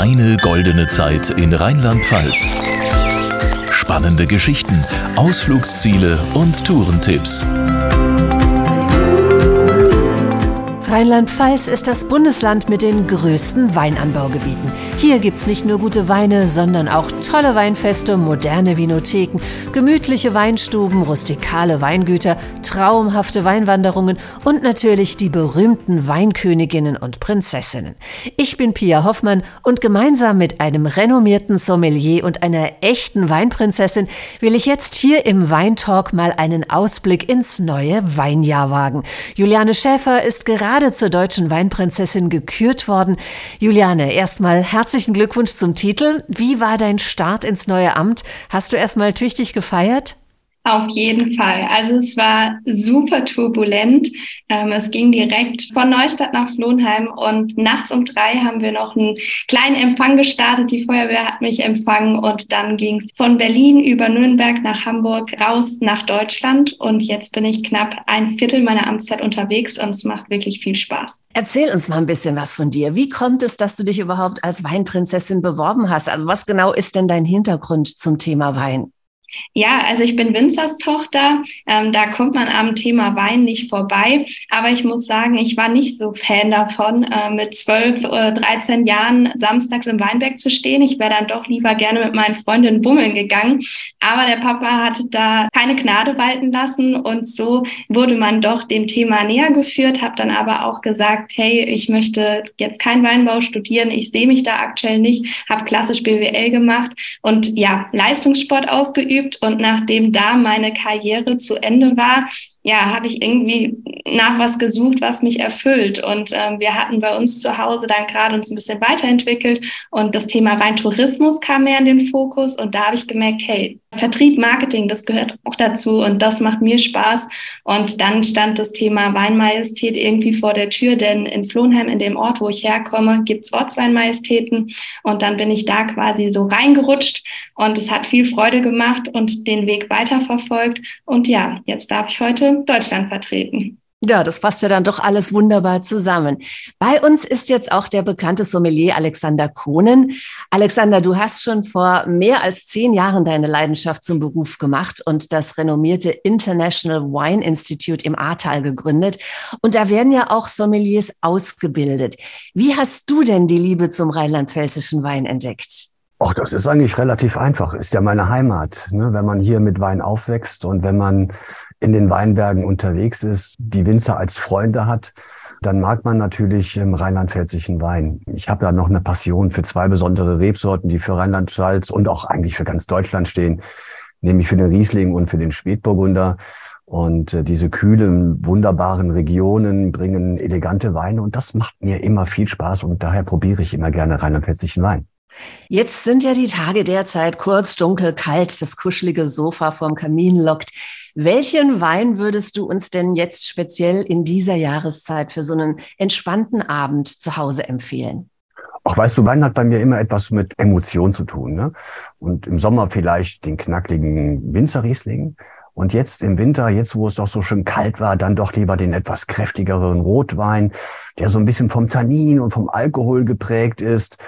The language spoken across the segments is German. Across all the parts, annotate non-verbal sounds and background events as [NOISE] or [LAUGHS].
Deine goldene Zeit in Rheinland-Pfalz. Spannende Geschichten, Ausflugsziele und Tourentipps. Rheinland-Pfalz ist das Bundesland mit den größten Weinanbaugebieten. Hier gibt's nicht nur gute Weine, sondern auch tolle Weinfeste, moderne Vinotheken, gemütliche Weinstuben, rustikale Weingüter, traumhafte Weinwanderungen und natürlich die berühmten Weinköniginnen und Prinzessinnen. Ich bin Pia Hoffmann und gemeinsam mit einem renommierten Sommelier und einer echten Weinprinzessin will ich jetzt hier im Weintalk mal einen Ausblick ins neue Weinjahr wagen. Juliane Schäfer ist gerade gerade zur deutschen Weinprinzessin gekürt worden. Juliane, erstmal herzlichen Glückwunsch zum Titel. Wie war dein Start ins neue Amt? Hast du erstmal tüchtig gefeiert? Auf jeden Fall. Also es war super turbulent. Ähm, es ging direkt von Neustadt nach Flohnheim und nachts um drei haben wir noch einen kleinen Empfang gestartet. Die Feuerwehr hat mich empfangen und dann ging es von Berlin über Nürnberg nach Hamburg raus nach Deutschland und jetzt bin ich knapp ein Viertel meiner Amtszeit unterwegs und es macht wirklich viel Spaß. Erzähl uns mal ein bisschen was von dir. Wie kommt es, dass du dich überhaupt als Weinprinzessin beworben hast? Also was genau ist denn dein Hintergrund zum Thema Wein? Ja, also ich bin Winzerstochter. Ähm, da kommt man am Thema Wein nicht vorbei. Aber ich muss sagen, ich war nicht so Fan davon, äh, mit 12, äh, 13 Jahren samstags im Weinberg zu stehen. Ich wäre dann doch lieber gerne mit meinen Freundinnen bummeln gegangen. Aber der Papa hatte da keine Gnade walten lassen. Und so wurde man doch dem Thema näher geführt, habe dann aber auch gesagt, hey, ich möchte jetzt kein Weinbau studieren. Ich sehe mich da aktuell nicht, habe klassisch BWL gemacht und ja, Leistungssport ausgeübt ausgeübt und nachdem da meine Karriere zu Ende war, ja, habe ich irgendwie nach was gesucht, was mich erfüllt. Und ähm, wir hatten bei uns zu Hause dann gerade uns ein bisschen weiterentwickelt und das Thema Weintourismus kam mehr in den Fokus und da habe ich gemerkt, hey, Vertrieb, Marketing, das gehört auch dazu und das macht mir Spaß. Und dann stand das Thema Weinmajestät irgendwie vor der Tür, denn in Flohnheim, in dem Ort, wo ich herkomme, gibt's Ortsweinmajestäten und dann bin ich da quasi so reingerutscht und es hat viel Freude gemacht und den Weg weiterverfolgt. Und ja, jetzt darf ich heute Deutschland vertreten. Ja, das passt ja dann doch alles wunderbar zusammen. Bei uns ist jetzt auch der bekannte Sommelier Alexander Kohnen. Alexander, du hast schon vor mehr als zehn Jahren deine Leidenschaft zum Beruf gemacht und das renommierte International Wine Institute im Ahrtal gegründet. Und da werden ja auch Sommeliers ausgebildet. Wie hast du denn die Liebe zum rheinland-pfälzischen Wein entdeckt? Ach, das ist eigentlich relativ einfach. Ist ja meine Heimat. Ne? Wenn man hier mit Wein aufwächst und wenn man in den Weinbergen unterwegs ist, die Winzer als Freunde hat, dann mag man natürlich im rheinland-pfälzischen Wein. Ich habe ja noch eine Passion für zwei besondere Rebsorten, die für Rheinland-Pfalz und auch eigentlich für ganz Deutschland stehen, nämlich für den Riesling und für den Spätburgunder. Und äh, diese kühlen, wunderbaren Regionen bringen elegante Weine und das macht mir immer viel Spaß und daher probiere ich immer gerne rheinland-pfälzischen Wein. Jetzt sind ja die Tage derzeit kurz, dunkel, kalt, das kuschelige Sofa vorm Kamin lockt. Welchen Wein würdest du uns denn jetzt speziell in dieser Jahreszeit für so einen entspannten Abend zu Hause empfehlen? Ach, weißt du, Wein hat bei mir immer etwas mit Emotion zu tun. Ne? Und im Sommer vielleicht den knackligen Winzerriesling. Und jetzt im Winter, jetzt wo es doch so schön kalt war, dann doch lieber den etwas kräftigeren Rotwein, der so ein bisschen vom Tannin und vom Alkohol geprägt ist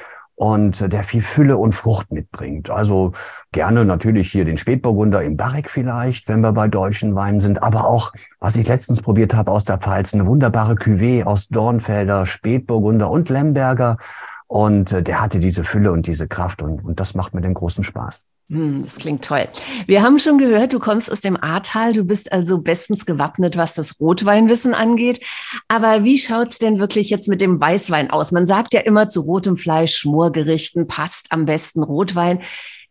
und der viel Fülle und Frucht mitbringt. Also gerne natürlich hier den Spätburgunder im Barrik vielleicht, wenn wir bei deutschen Weinen sind, aber auch, was ich letztens probiert habe aus der Pfalz, eine wunderbare Cuvée aus Dornfelder, Spätburgunder und Lemberger. Und äh, der hatte diese Fülle und diese Kraft und, und das macht mir den großen Spaß. Hm, das klingt toll. Wir haben schon gehört, du kommst aus dem Ahrtal. Du bist also bestens gewappnet, was das Rotweinwissen angeht. Aber wie schaut's denn wirklich jetzt mit dem Weißwein aus? Man sagt ja immer zu rotem Fleisch, Schmorgerichten passt am besten Rotwein.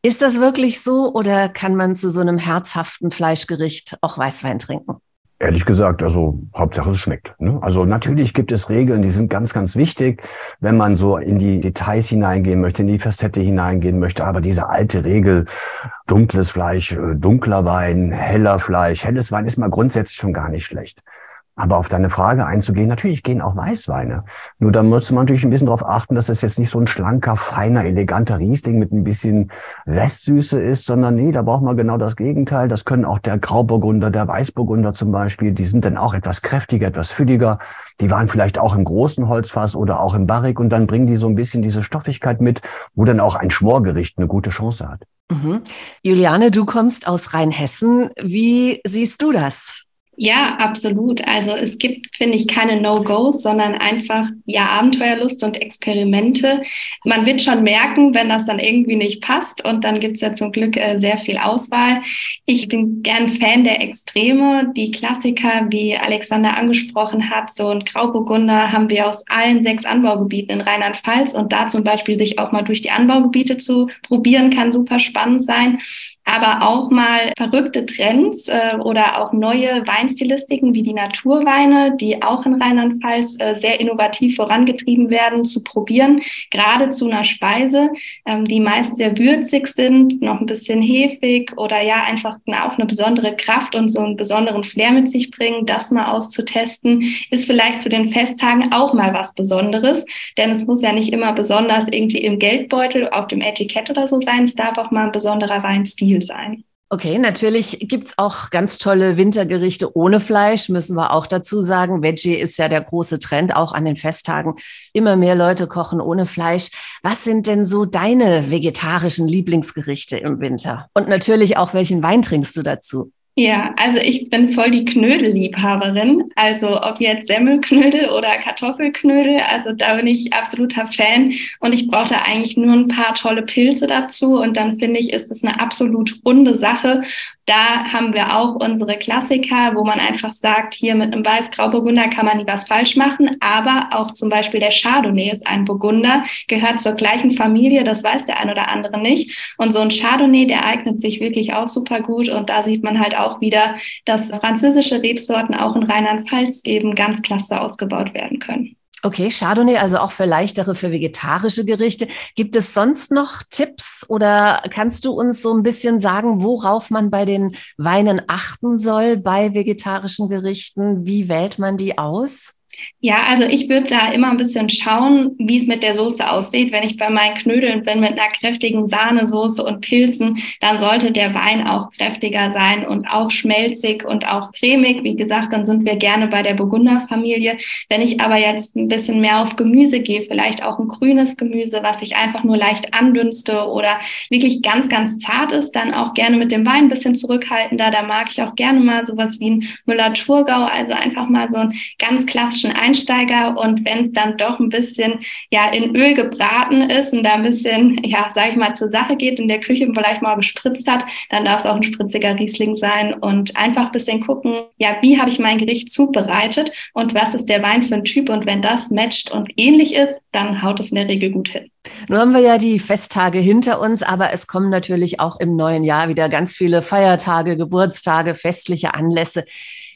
Ist das wirklich so oder kann man zu so einem herzhaften Fleischgericht auch Weißwein trinken? Ehrlich gesagt, also Hauptsache es schmeckt. Ne? Also natürlich gibt es Regeln, die sind ganz, ganz wichtig, wenn man so in die Details hineingehen möchte, in die Facette hineingehen möchte. Aber diese alte Regel, dunkles Fleisch, äh, dunkler Wein, heller Fleisch, helles Wein ist mal grundsätzlich schon gar nicht schlecht. Aber auf deine Frage einzugehen, natürlich gehen auch Weißweine. Nur da muss man natürlich ein bisschen darauf achten, dass es jetzt nicht so ein schlanker, feiner, eleganter Riesling mit ein bisschen Restsüße ist, sondern nee, da braucht man genau das Gegenteil. Das können auch der Grauburgunder, der Weißburgunder zum Beispiel, die sind dann auch etwas kräftiger, etwas fülliger. Die waren vielleicht auch im großen Holzfass oder auch im Barrik und dann bringen die so ein bisschen diese Stoffigkeit mit, wo dann auch ein Schmorgericht eine gute Chance hat. Mhm. Juliane, du kommst aus Rheinhessen. Wie siehst du das? Ja, absolut. Also es gibt, finde ich, keine No-Gos, sondern einfach ja Abenteuerlust und Experimente. Man wird schon merken, wenn das dann irgendwie nicht passt und dann gibt's ja zum Glück äh, sehr viel Auswahl. Ich bin gern Fan der Extreme. Die Klassiker, wie Alexander angesprochen hat, so ein Grauburgunder haben wir aus allen sechs Anbaugebieten in Rheinland-Pfalz und da zum Beispiel sich auch mal durch die Anbaugebiete zu probieren, kann super spannend sein aber auch mal verrückte Trends äh, oder auch neue Weinstilistiken wie die Naturweine, die auch in Rheinland-Pfalz äh, sehr innovativ vorangetrieben werden, zu probieren, gerade zu einer Speise, ähm, die meist sehr würzig sind, noch ein bisschen hefig oder ja einfach auch eine besondere Kraft und so einen besonderen Flair mit sich bringen, das mal auszutesten, ist vielleicht zu den Festtagen auch mal was Besonderes, denn es muss ja nicht immer besonders irgendwie im Geldbeutel, auf dem Etikett oder so sein, es darf auch mal ein besonderer Weinstil Ziel sein. Okay, natürlich gibt's auch ganz tolle Wintergerichte ohne Fleisch, müssen wir auch dazu sagen. Veggie ist ja der große Trend, auch an den Festtagen. Immer mehr Leute kochen ohne Fleisch. Was sind denn so deine vegetarischen Lieblingsgerichte im Winter? Und natürlich auch, welchen Wein trinkst du dazu? Ja, also ich bin voll die Knödelliebhaberin. Also ob jetzt Semmelknödel oder Kartoffelknödel, also da bin ich absoluter Fan. Und ich brauche eigentlich nur ein paar tolle Pilze dazu. Und dann finde ich, ist es eine absolut runde Sache. Da haben wir auch unsere Klassiker, wo man einfach sagt, hier mit einem Weiß-Grauburgunder kann man nie was falsch machen. Aber auch zum Beispiel der Chardonnay ist ein Burgunder, gehört zur gleichen Familie, das weiß der ein oder andere nicht. Und so ein Chardonnay, der eignet sich wirklich auch super gut. Und da sieht man halt auch wieder, dass französische Rebsorten auch in Rheinland-Pfalz eben ganz klasse ausgebaut werden können. Okay, Chardonnay, also auch für leichtere, für vegetarische Gerichte. Gibt es sonst noch Tipps oder kannst du uns so ein bisschen sagen, worauf man bei den Weinen achten soll bei vegetarischen Gerichten? Wie wählt man die aus? Ja, also ich würde da immer ein bisschen schauen, wie es mit der Soße aussieht. Wenn ich bei meinen Knödeln bin mit einer kräftigen Sahnesoße und Pilzen, dann sollte der Wein auch kräftiger sein und auch schmelzig und auch cremig. Wie gesagt, dann sind wir gerne bei der Burgunderfamilie. Wenn ich aber jetzt ein bisschen mehr auf Gemüse gehe, vielleicht auch ein grünes Gemüse, was ich einfach nur leicht andünste oder wirklich ganz, ganz zart ist, dann auch gerne mit dem Wein ein bisschen zurückhaltender. Da mag ich auch gerne mal sowas wie ein Müller-Thurgau, also einfach mal so einen ganz klassischen klassischen Einsteiger und wenn es dann doch ein bisschen ja in Öl gebraten ist und da ein bisschen, ja, sag ich mal, zur Sache geht in der Küche vielleicht mal gespritzt hat, dann darf es auch ein spritziger Riesling sein und einfach ein bisschen gucken, ja, wie habe ich mein Gericht zubereitet und was ist der Wein für ein Typ und wenn das matcht und ähnlich ist, dann haut es in der Regel gut hin. Nun haben wir ja die Festtage hinter uns, aber es kommen natürlich auch im neuen Jahr wieder ganz viele Feiertage, Geburtstage, festliche Anlässe.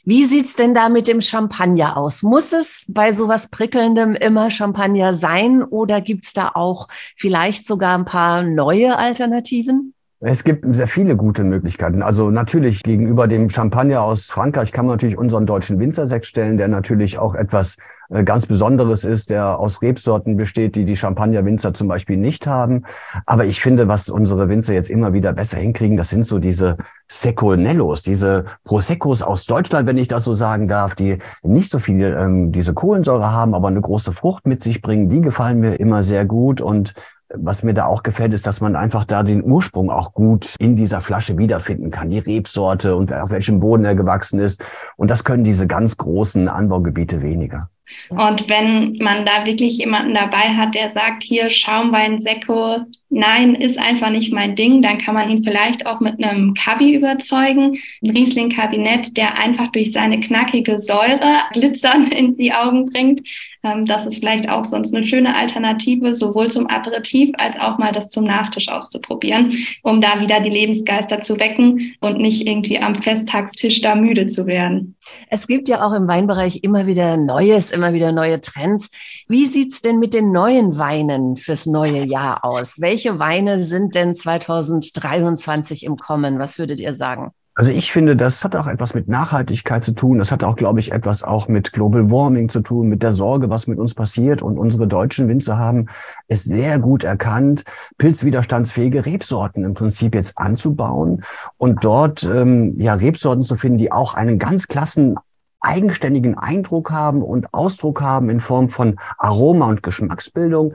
Wie sieht's denn da mit dem Champagner aus? Muss es bei sowas Prickelndem immer Champagner sein oder gibt's da auch vielleicht sogar ein paar neue Alternativen? Es gibt sehr viele gute Möglichkeiten. Also natürlich gegenüber dem Champagner aus Frankreich kann man natürlich unseren deutschen Winzersekt stellen, der natürlich auch etwas ganz Besonderes ist, der aus Rebsorten besteht, die die Champagner-Winzer zum Beispiel nicht haben. Aber ich finde, was unsere Winzer jetzt immer wieder besser hinkriegen, das sind so diese Seconellos, diese Proseccos aus Deutschland, wenn ich das so sagen darf, die nicht so viel ähm, diese Kohlensäure haben, aber eine große Frucht mit sich bringen. Die gefallen mir immer sehr gut und was mir da auch gefällt, ist, dass man einfach da den Ursprung auch gut in dieser Flasche wiederfinden kann. Die Rebsorte und auf welchem Boden er gewachsen ist. Und das können diese ganz großen Anbaugebiete weniger. Und wenn man da wirklich jemanden dabei hat, der sagt, hier Schaumwein, Sekko, nein, ist einfach nicht mein Ding, dann kann man ihn vielleicht auch mit einem Kabi überzeugen. Ein Riesling-Kabinett, der einfach durch seine knackige Säure Glitzern [LAUGHS] in die Augen bringt. Ähm, das ist vielleicht auch sonst eine schöne Alternative, sowohl zum Aperitif als auch mal das zum Nachtisch auszuprobieren, um da wieder die Lebensgeister zu wecken und nicht irgendwie am Festtagstisch da müde zu werden. Es gibt ja auch im Weinbereich immer wieder Neues, immer wieder neue Trends. Wie sieht's denn mit den neuen Weinen fürs neue Jahr aus? Welche Weine sind denn 2023 im Kommen? Was würdet ihr sagen? Also ich finde, das hat auch etwas mit Nachhaltigkeit zu tun. Das hat auch, glaube ich, etwas auch mit Global Warming zu tun, mit der Sorge, was mit uns passiert. Und unsere deutschen Winzer haben es sehr gut erkannt, pilzwiderstandsfähige Rebsorten im Prinzip jetzt anzubauen und dort ähm, ja Rebsorten zu finden, die auch einen ganz klassen eigenständigen Eindruck haben und Ausdruck haben in Form von Aroma und Geschmacksbildung.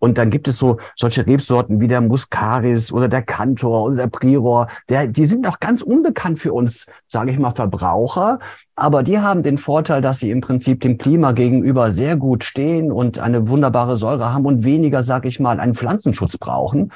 Und dann gibt es so solche Rebsorten wie der Muscaris oder der Cantor oder der Prior. Der, die sind noch ganz unbekannt für uns, sage ich mal, Verbraucher. Aber die haben den Vorteil, dass sie im Prinzip dem Klima gegenüber sehr gut stehen und eine wunderbare Säure haben und weniger, sage ich mal, einen Pflanzenschutz brauchen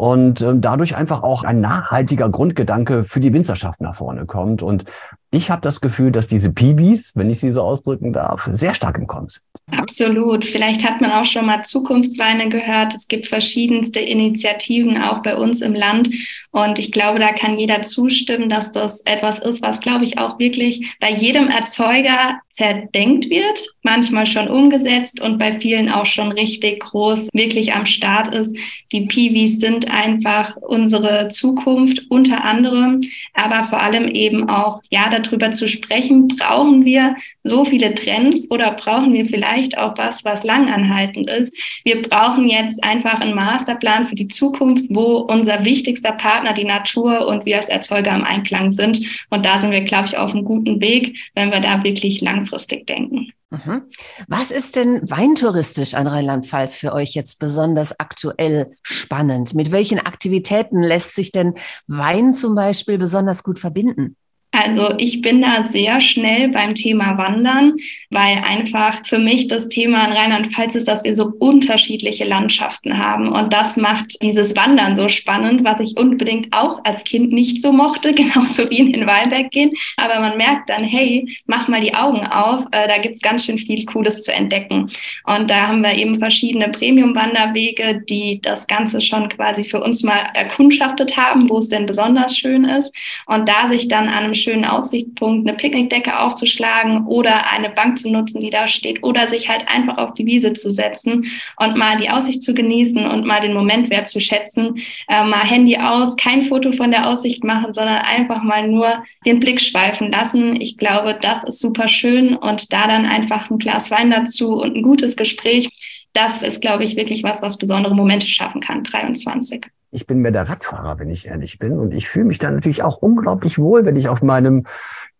und äh, dadurch einfach auch ein nachhaltiger Grundgedanke für die Winzerschaft nach vorne kommt. Und ich habe das Gefühl, dass diese Pibis, wenn ich sie so ausdrücken darf, sehr stark im Kommen sind. Absolut. Vielleicht hat man auch schon mal Zukunftsweine gehört. Es gibt verschiedenste Initiativen auch bei uns im Land. Und ich glaube, da kann jeder zustimmen, dass das etwas ist, was, glaube ich, auch wirklich bei jedem Erzeuger zerdenkt wird, manchmal schon umgesetzt und bei vielen auch schon richtig groß wirklich am Start ist. Die Piwis sind einfach unsere Zukunft unter anderem, aber vor allem eben auch, ja, darüber zu sprechen, brauchen wir so viele Trends oder brauchen wir vielleicht auch was, was langanhaltend ist. Wir brauchen jetzt einfach einen Masterplan für die Zukunft, wo unser wichtigster Partner die Natur und wir als Erzeuger im Einklang sind. Und da sind wir, glaube ich, auf einem guten Weg, wenn wir da wirklich langfristig denken. Mhm. Was ist denn weintouristisch an Rheinland-Pfalz für euch jetzt besonders aktuell spannend? Mit welchen Aktivitäten lässt sich denn Wein zum Beispiel besonders gut verbinden? Also ich bin da sehr schnell beim Thema Wandern, weil einfach für mich das Thema in Rheinland-Pfalz ist, dass wir so unterschiedliche Landschaften haben. Und das macht dieses Wandern so spannend, was ich unbedingt auch als Kind nicht so mochte, [LAUGHS] genauso wie in den Weinberg gehen. Aber man merkt dann, hey, mach mal die Augen auf, äh, da gibt's ganz schön viel Cooles zu entdecken. Und da haben wir eben verschiedene Premium-Wanderwege, die das Ganze schon quasi für uns mal erkundschaftet haben, wo es denn besonders schön ist. Und da sich dann an einem schönen Aussichtspunkt eine Picknickdecke aufzuschlagen oder eine Bank zu nutzen, die da steht oder sich halt einfach auf die Wiese zu setzen und mal die Aussicht zu genießen und mal den Moment wertzuschätzen, äh, mal Handy aus, kein Foto von der Aussicht machen, sondern einfach mal nur den Blick schweifen lassen. Ich glaube, das ist super schön und da dann einfach ein Glas Wein dazu und ein gutes Gespräch. Das ist, glaube ich, wirklich was, was besondere Momente schaffen kann, 23 ich bin mehr der Radfahrer, wenn ich ehrlich bin. Und ich fühle mich dann natürlich auch unglaublich wohl, wenn ich auf meinem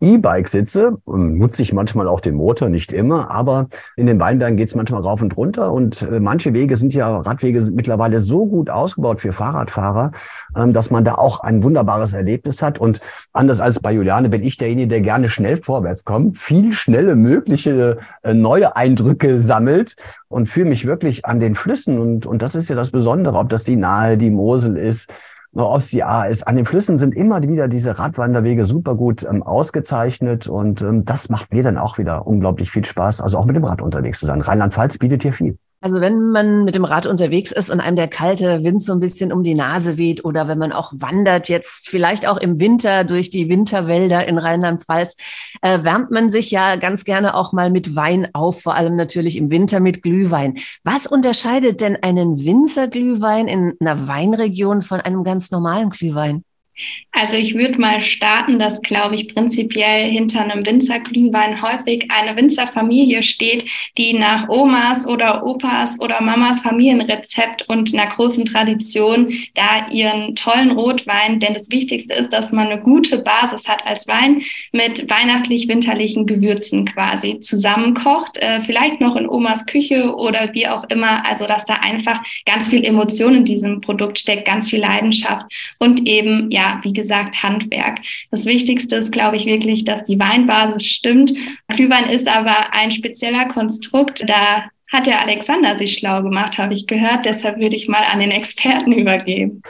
E-Bike sitze, nutze ich manchmal auch den Motor, nicht immer, aber in den Weinbergen geht es manchmal rauf und runter und äh, manche Wege sind ja, Radwege sind mittlerweile so gut ausgebaut für Fahrradfahrer, ähm, dass man da auch ein wunderbares Erlebnis hat. Und anders als bei Juliane bin ich derjenige, der gerne schnell vorwärts kommt, viel schnelle mögliche äh, neue Eindrücke sammelt und fühle mich wirklich an den Flüssen. Und, und das ist ja das Besondere, ob das die Nahe, die Mosel ist, Ostia ist. An den Flüssen sind immer wieder diese Radwanderwege super gut ähm, ausgezeichnet und ähm, das macht mir dann auch wieder unglaublich viel Spaß, also auch mit dem Rad unterwegs zu sein. Rheinland-Pfalz bietet hier viel. Also wenn man mit dem Rad unterwegs ist und einem der kalte Wind so ein bisschen um die Nase weht oder wenn man auch wandert, jetzt vielleicht auch im Winter durch die Winterwälder in Rheinland-Pfalz, äh, wärmt man sich ja ganz gerne auch mal mit Wein auf, vor allem natürlich im Winter mit Glühwein. Was unterscheidet denn einen Winzerglühwein in einer Weinregion von einem ganz normalen Glühwein? Also ich würde mal starten, dass, glaube ich, prinzipiell hinter einem Winzerglühwein häufig eine Winzerfamilie steht, die nach Omas oder Opas oder Mamas Familienrezept und einer großen Tradition da ihren tollen Rotwein, denn das Wichtigste ist, dass man eine gute Basis hat als Wein mit weihnachtlich-winterlichen Gewürzen quasi zusammenkocht, äh, vielleicht noch in Omas Küche oder wie auch immer, also dass da einfach ganz viel Emotion in diesem Produkt steckt, ganz viel Leidenschaft und eben, ja, wie gesagt, Handwerk. Das Wichtigste ist, glaube ich, wirklich, dass die Weinbasis stimmt. Glühwein ist aber ein spezieller Konstrukt. Da hat der Alexander sich schlau gemacht, habe ich gehört. Deshalb würde ich mal an den Experten [LAUGHS] übergeben.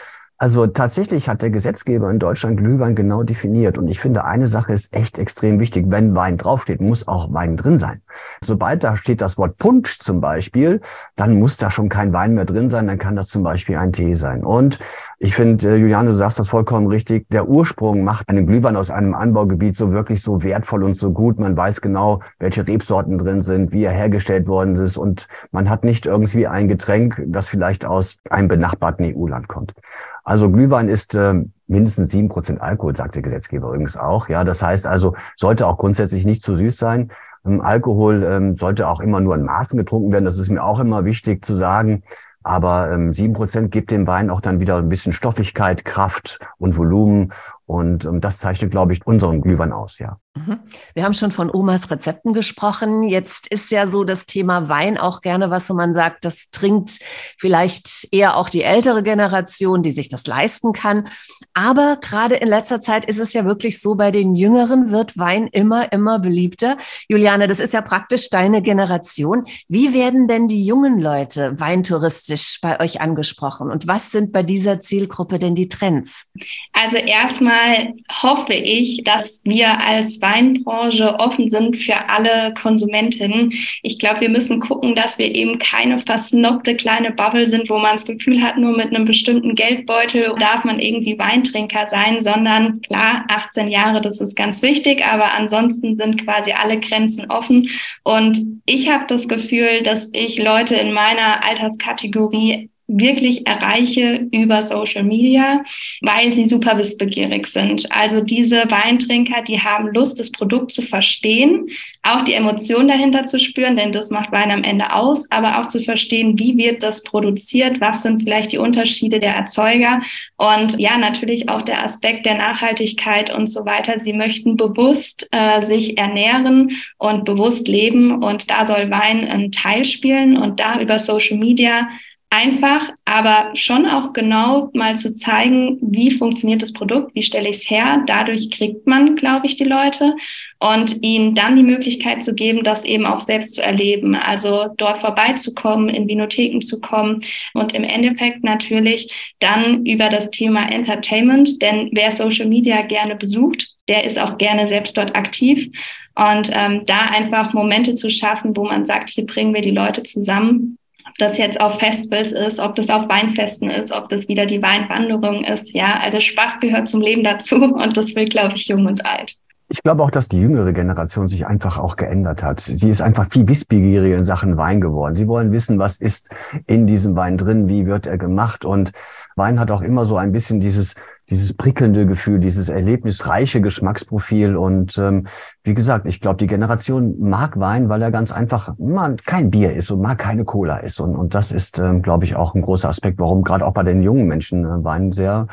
Also tatsächlich hat der Gesetzgeber in Deutschland Glühwein genau definiert. Und ich finde, eine Sache ist echt extrem wichtig. Wenn Wein draufsteht, muss auch Wein drin sein. Sobald da steht das Wort Punsch zum Beispiel, dann muss da schon kein Wein mehr drin sein. Dann kann das zum Beispiel ein Tee sein. Und Ich finde, äh, Juliane, du sagst das vollkommen richtig. Der Ursprung macht einen Glühwein aus einem Anbaugebiet so wirklich so wertvoll und so gut. Man weiß genau, welche Rebsorten drin sind, wie er hergestellt worden ist und man hat nicht irgendwie ein Getränk, das vielleicht aus einem benachbarten EU-Land kommt. Also Glühwein ist äh, mindestens sieben Prozent Alkohol, sagt der Gesetzgeber übrigens auch. Ja, das heißt also, sollte auch grundsätzlich nicht zu süß sein. Ähm, Alkohol ähm, sollte auch immer nur in Maßen getrunken werden. Das ist mir auch immer wichtig zu sagen. Aber ähm, sieben ähm, Prozent gibt dem Wein auch dann wieder ein bisschen Stoffigkeit, Kraft und Volumen. Und ähm, das zeichnet, glaube ich, unseren Glühwein aus, ja. Mhm. Wir haben schon von Omas Rezepten gesprochen. Jetzt ist ja so das Thema Wein auch gerne was, wo man sagt, das trinkt vielleicht eher auch die ältere Generation, die sich das leisten kann. Aber gerade in letzter Zeit ist es ja wirklich so, bei den Jüngeren wird Wein immer, immer beliebter. Juliane, das ist ja praktisch deine Generation. Wie werden denn die jungen Leute weintouristisch bei euch angesprochen? Und was sind bei dieser Zielgruppe denn die Trends? Also erstmal hoffe ich, dass wir als Weinbranche offen sind für alle Konsumentinnen. Ich glaube, wir müssen gucken, dass wir eben keine versnobte kleine Bubble sind, wo man das Gefühl hat, nur mit einem bestimmten Geldbeutel darf man irgendwie Weintrinker sein, sondern klar, 18 Jahre, das ist ganz wichtig, aber ansonsten sind quasi alle Grenzen offen. Und ich habe das Gefühl, dass ich Leute in meiner Alterskategorie wirklich erreiche über Social Media, weil sie super wissbegierig sind. Also diese Weintrinker, die haben Lust, das Produkt zu verstehen, auch die Emotionen dahinter zu spüren, denn das macht Wein am Ende aus, aber auch zu verstehen, wie wird das produziert, was sind vielleicht die Unterschiede der Erzeuger und ja, natürlich auch der Aspekt der Nachhaltigkeit und so weiter. Sie möchten bewusst äh, sich ernähren und bewusst leben und da soll Wein einen Teil spielen und da über Social Media einfach, aber schon auch genau mal zu zeigen, wie funktioniert das Produkt, wie stelle ich es her. Dadurch kriegt man, glaube ich, die Leute und ihnen dann die Möglichkeit zu geben, das eben auch selbst zu erleben. Also dort vorbeizukommen, in Vinotheken zu kommen und im Endeffekt natürlich dann über das Thema Entertainment, denn wer Social Media gerne besucht, der ist auch gerne selbst dort aktiv. Und ähm, da einfach Momente zu schaffen, wo man sagt, hier bringen wir die Leute zusammen das jetzt auf Festivals ist, ob das auf Weinfesten ist, ob das wieder die Weinwanderung ist. Ja, also Spaß gehört zum Leben dazu [LAUGHS] und das will, glaube ich, jung und alt. Ich glaube auch, dass die jüngere Generation sich einfach auch geändert hat. Sie ist einfach viel wissbegieriger in Sachen Wein geworden. Sie wollen wissen, was ist in diesem Wein drin, wie wird er gemacht. Und Wein hat auch immer so ein bisschen dieses dieses prickelnde Gefühl, dieses erlebnisreiche Geschmacksprofil. Und ähm, wie gesagt, ich glaube, die Generation mag Wein, weil er ganz einfach man, kein Bier ist und mag keine Cola ist. Und, und das ist, ähm, glaube ich, auch ein großer Aspekt, warum gerade auch bei den jungen Menschen äh, Wein sehr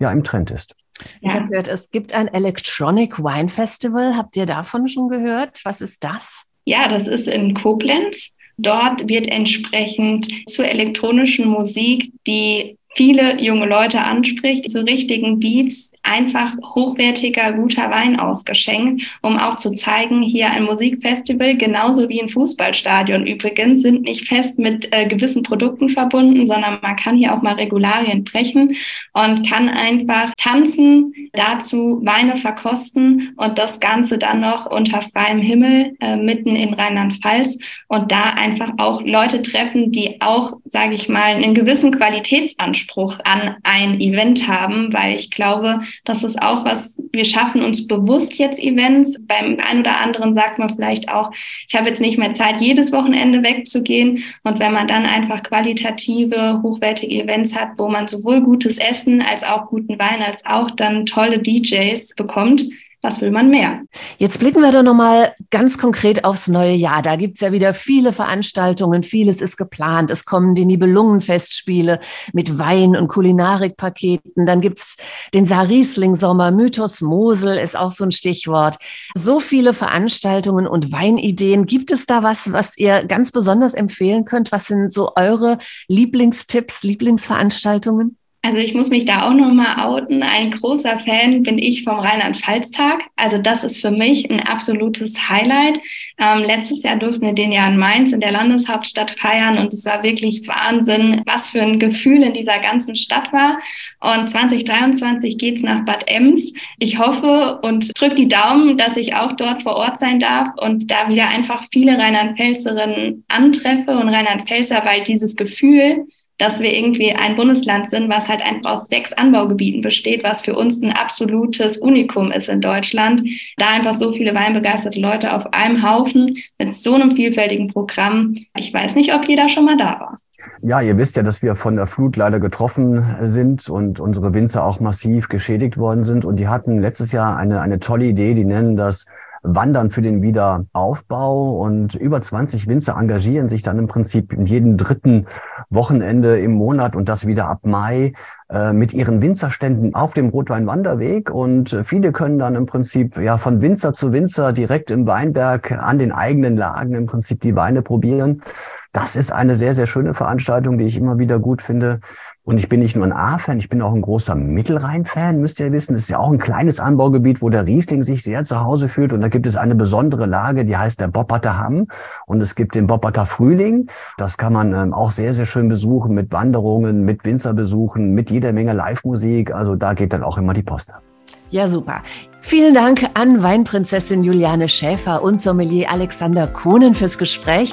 ja im Trend ist. Ich habe gehört, es gibt ein Electronic Wine Festival. Habt ihr davon schon gehört? Was ist das? Ja, das ist in Koblenz. Dort wird entsprechend zur elektronischen Musik die viele junge Leute anspricht, zu richtigen Beats einfach hochwertiger, guter Wein ausgeschenkt, um auch zu zeigen, hier ein Musikfestival, genauso wie ein Fußballstadion übrigens, sind nicht fest mit äh, gewissen Produkten verbunden, sondern man kann hier auch mal Regularien brechen und kann einfach tanzen, dazu Weine verkosten und das Ganze dann noch unter freiem Himmel äh, mitten in Rheinland-Pfalz und da einfach auch Leute treffen, die auch, sage ich mal, einen gewissen Qualitätsanspruch an ein Event haben, weil ich glaube, das ist auch was, wir schaffen uns bewusst jetzt Events. Beim einen oder anderen sagt man vielleicht auch, ich habe jetzt nicht mehr Zeit, jedes Wochenende wegzugehen. Und wenn man dann einfach qualitative, hochwertige Events hat, wo man sowohl gutes Essen als auch guten Wein als auch dann tolle DJs bekommt, was will man mehr? Jetzt blicken wir doch nochmal ganz konkret aufs neue Jahr. Da gibt's ja wieder viele Veranstaltungen, vieles ist geplant. Es kommen die Nibelungenfestspiele mit Wein- und Kulinarikpaketen. Dann gibt's den Saarriesling-Sommer, Mythos Mosel ist auch so ein Stichwort. So viele Veranstaltungen und Weinideen. Gibt es da was, was ihr ganz besonders empfehlen könnt? Was sind so eure Lieblingstipps, Lieblingsveranstaltungen? Also ich muss mich da auch nochmal outen. Ein großer Fan bin ich vom Rheinland-Pfalz-Tag. Also das ist für mich ein absolutes Highlight. Ähm, letztes Jahr durften wir den ja in Mainz in der Landeshauptstadt feiern und es war wirklich Wahnsinn, was für ein Gefühl in dieser ganzen Stadt war. Und 2023 geht's nach Bad Ems. Ich hoffe und drücke die Daumen, dass ich auch dort vor Ort sein darf und da wieder einfach viele Rheinland-Pfälzerinnen antreffe und Rheinland-Pfälzer, weil dieses Gefühl, dass wir irgendwie ein Bundesland sind, was halt einfach aus sechs Anbaugebieten besteht, was für uns ein absolutes Unikum ist in Deutschland. Da einfach so viele weinbegeisterte Leute auf einem Haufen mit so einem vielfältigen Programm. Ich weiß nicht, ob jeder schon mal da war. Ja, ihr wisst ja, dass wir von der Flut leider getroffen sind und unsere Winzer auch massiv geschädigt worden sind. Und die hatten letztes Jahr eine, eine tolle Idee, die nennen das Wandern für den Wiederaufbau. Und über 20 Winzer engagieren sich dann im Prinzip in jedem dritten Wochenende im Monat und das wieder ab Mai äh, mit ihren Winzerständen auf dem Rotweinwanderweg. Und viele können dann im Prinzip ja von Winzer zu Winzer direkt im Weinberg an den eigenen Lagen im Prinzip die Weine probieren. Das ist eine sehr, sehr schöne Veranstaltung, die ich immer wieder gut finde. Und ich bin nicht nur ein A-Fan, ich bin auch ein großer Mittelrhein-Fan, müsst ihr wissen. Das ist ja auch ein kleines Anbaugebiet, wo der Riesling sich sehr zu Hause fühlt. Und da gibt es eine besondere Lage, die heißt der Bopperter Hamm. Und es gibt den Bopperter Frühling. Das kann man ähm, auch sehr, sehr schön besuchen mit Wanderungen, mit Winzerbesuchen, mit jeder Menge Live-Musik. Also da geht dann auch immer die Post ab. Ja, super. Vielen Dank an Weinprinzessin Juliane Schäfer und Sommelier Alexander Kohnen fürs Gespräch.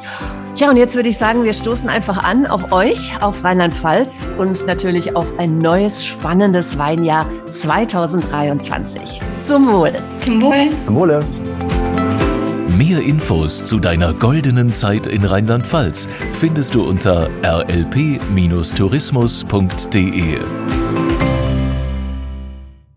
Ja, und jetzt würde ich sagen, wir stoßen einfach an auf euch, auf Rheinland-Pfalz und natürlich auf ein neues spannendes Weinjahr 2023. Zum Wohl. Zum Wohl. Zum Wohle. Mehr Infos zu deiner goldenen Zeit in Rheinland-Pfalz findest du unter rlp-tourismus.de.